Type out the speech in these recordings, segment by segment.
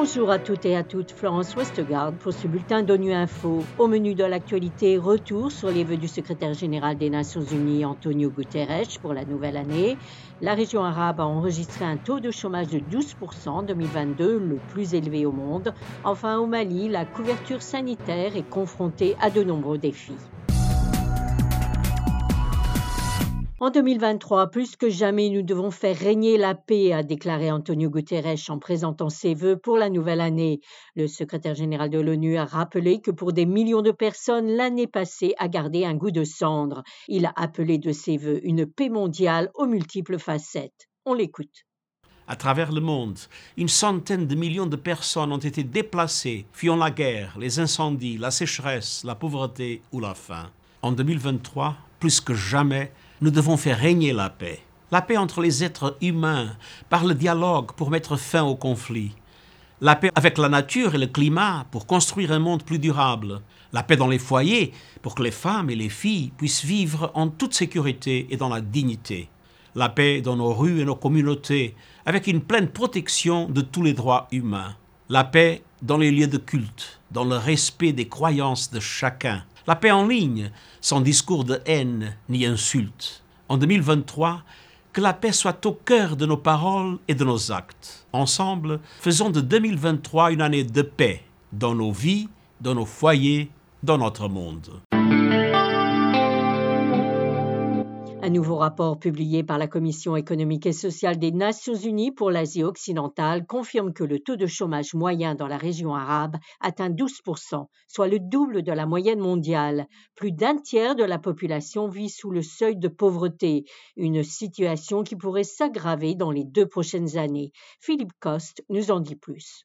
Bonjour à toutes et à toutes, Florence Westgard pour ce bulletin d'ONU Info. Au menu de l'actualité, retour sur les vœux du secrétaire général des Nations Unies Antonio Guterres pour la nouvelle année. La région arabe a enregistré un taux de chômage de 12% en 2022, le plus élevé au monde. Enfin, au Mali, la couverture sanitaire est confrontée à de nombreux défis. En 2023, plus que jamais, nous devons faire régner la paix, a déclaré Antonio Guterres en présentant ses vœux pour la nouvelle année. Le secrétaire général de l'ONU a rappelé que pour des millions de personnes, l'année passée a gardé un goût de cendre. Il a appelé de ses vœux une paix mondiale aux multiples facettes. On l'écoute. À travers le monde, une centaine de millions de personnes ont été déplacées, fuyant la guerre, les incendies, la sécheresse, la pauvreté ou la faim. En 2023, plus que jamais, nous devons faire régner la paix. La paix entre les êtres humains, par le dialogue pour mettre fin aux conflits. La paix avec la nature et le climat pour construire un monde plus durable. La paix dans les foyers pour que les femmes et les filles puissent vivre en toute sécurité et dans la dignité. La paix dans nos rues et nos communautés avec une pleine protection de tous les droits humains. La paix dans les lieux de culte, dans le respect des croyances de chacun, la paix en ligne, sans discours de haine ni insulte. En 2023, que la paix soit au cœur de nos paroles et de nos actes. Ensemble, faisons de 2023 une année de paix dans nos vies, dans nos foyers, dans notre monde. Un nouveau rapport publié par la Commission économique et sociale des Nations unies pour l'Asie occidentale confirme que le taux de chômage moyen dans la région arabe atteint 12%, soit le double de la moyenne mondiale. Plus d'un tiers de la population vit sous le seuil de pauvreté, une situation qui pourrait s'aggraver dans les deux prochaines années. Philippe Coste nous en dit plus.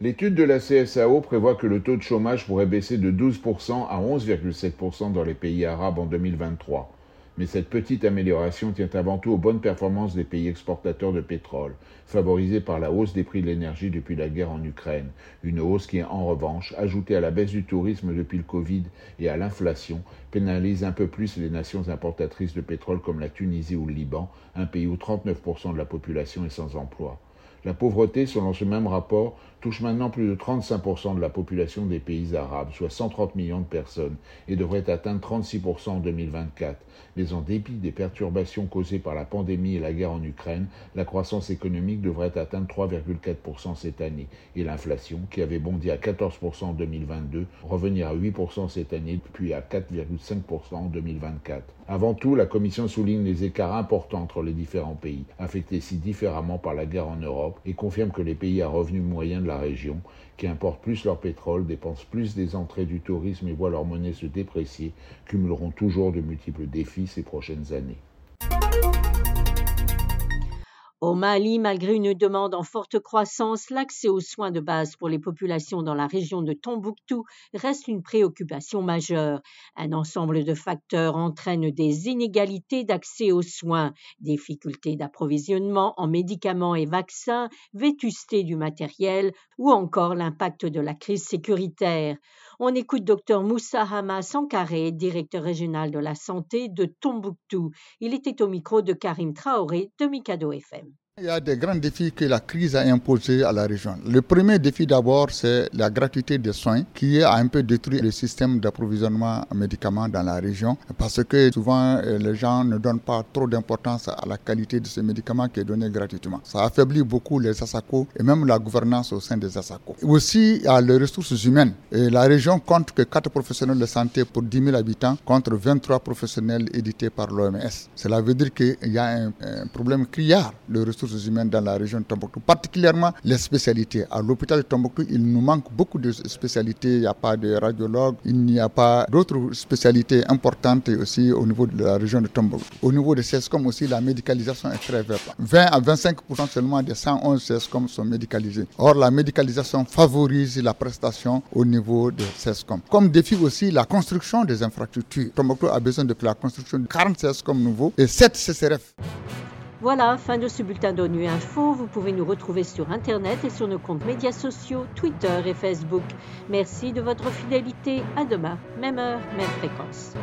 L'étude de la CSAO prévoit que le taux de chômage pourrait baisser de 12% à 11,7% dans les pays arabes en 2023 mais cette petite amélioration tient avant tout aux bonnes performances des pays exportateurs de pétrole, favorisés par la hausse des prix de l'énergie depuis la guerre en Ukraine, une hausse qui, en revanche, ajoutée à la baisse du tourisme depuis le Covid et à l'inflation, pénalise un peu plus les nations importatrices de pétrole comme la Tunisie ou le Liban, un pays où 39% de la population est sans emploi. La pauvreté, selon ce même rapport, touche maintenant plus de 35% de la population des pays arabes, soit 130 millions de personnes, et devrait atteindre 36% en 2024. Mais en dépit des perturbations causées par la pandémie et la guerre en Ukraine, la croissance économique devrait atteindre 3,4% cette année, et l'inflation, qui avait bondi à 14% en 2022, revenir à 8% cette année, puis à 4,5% en 2024. Avant tout, la Commission souligne les écarts importants entre les différents pays, affectés si différemment par la guerre en Europe, et confirme que les pays à revenus moyens de la région, qui importent plus leur pétrole, dépensent plus des entrées du tourisme et voient leur monnaie se déprécier, cumuleront toujours de multiples défis ces prochaines années. Au Mali, malgré une demande en forte croissance, l'accès aux soins de base pour les populations dans la région de Tombouctou reste une préoccupation majeure. Un ensemble de facteurs entraîne des inégalités d'accès aux soins, difficultés d'approvisionnement en médicaments et vaccins, vétusté du matériel ou encore l'impact de la crise sécuritaire. On écoute Dr Moussa Hama Sankaré, directeur régional de la santé de Tombouctou. Il était au micro de Karim Traoré de Mikado FM. Il y a des grands défis que la crise a imposés à la région. Le premier défi d'abord, c'est la gratuité des soins qui a un peu détruit le système d'approvisionnement en médicaments dans la région parce que souvent euh, les gens ne donnent pas trop d'importance à la qualité de ces médicaments qui est donné gratuitement. Ça affaiblit beaucoup les ASACO et même la gouvernance au sein des ASACO. Aussi, a les ressources humaines. La région compte que 4 professionnels de santé pour 10 000 habitants contre 23 professionnels édités par l'OMS. Cela veut dire qu'il y a un, un problème criard de ressources humaines dans la région de Tombouctou, particulièrement les spécialités. À l'hôpital de Tombouctou, il nous manque beaucoup de spécialités. Il n'y a pas de radiologues, il n'y a pas d'autres spécialités importantes aussi au niveau de la région de Tombouctou. Au niveau des CESCOM aussi, la médicalisation est très faible. 20 à 25 seulement des 111 CESCOM sont médicalisés. Or, la médicalisation favorise la prestation au niveau des CESCOM. Comme défi aussi, la construction des infrastructures. Tombouctou a besoin de la construction de 40 CESCOM nouveaux et 7 CCRF. Voilà, fin de ce bulletin d'ONU Info. Vous pouvez nous retrouver sur Internet et sur nos comptes médias sociaux, Twitter et Facebook. Merci de votre fidélité. À demain, même heure, même fréquence.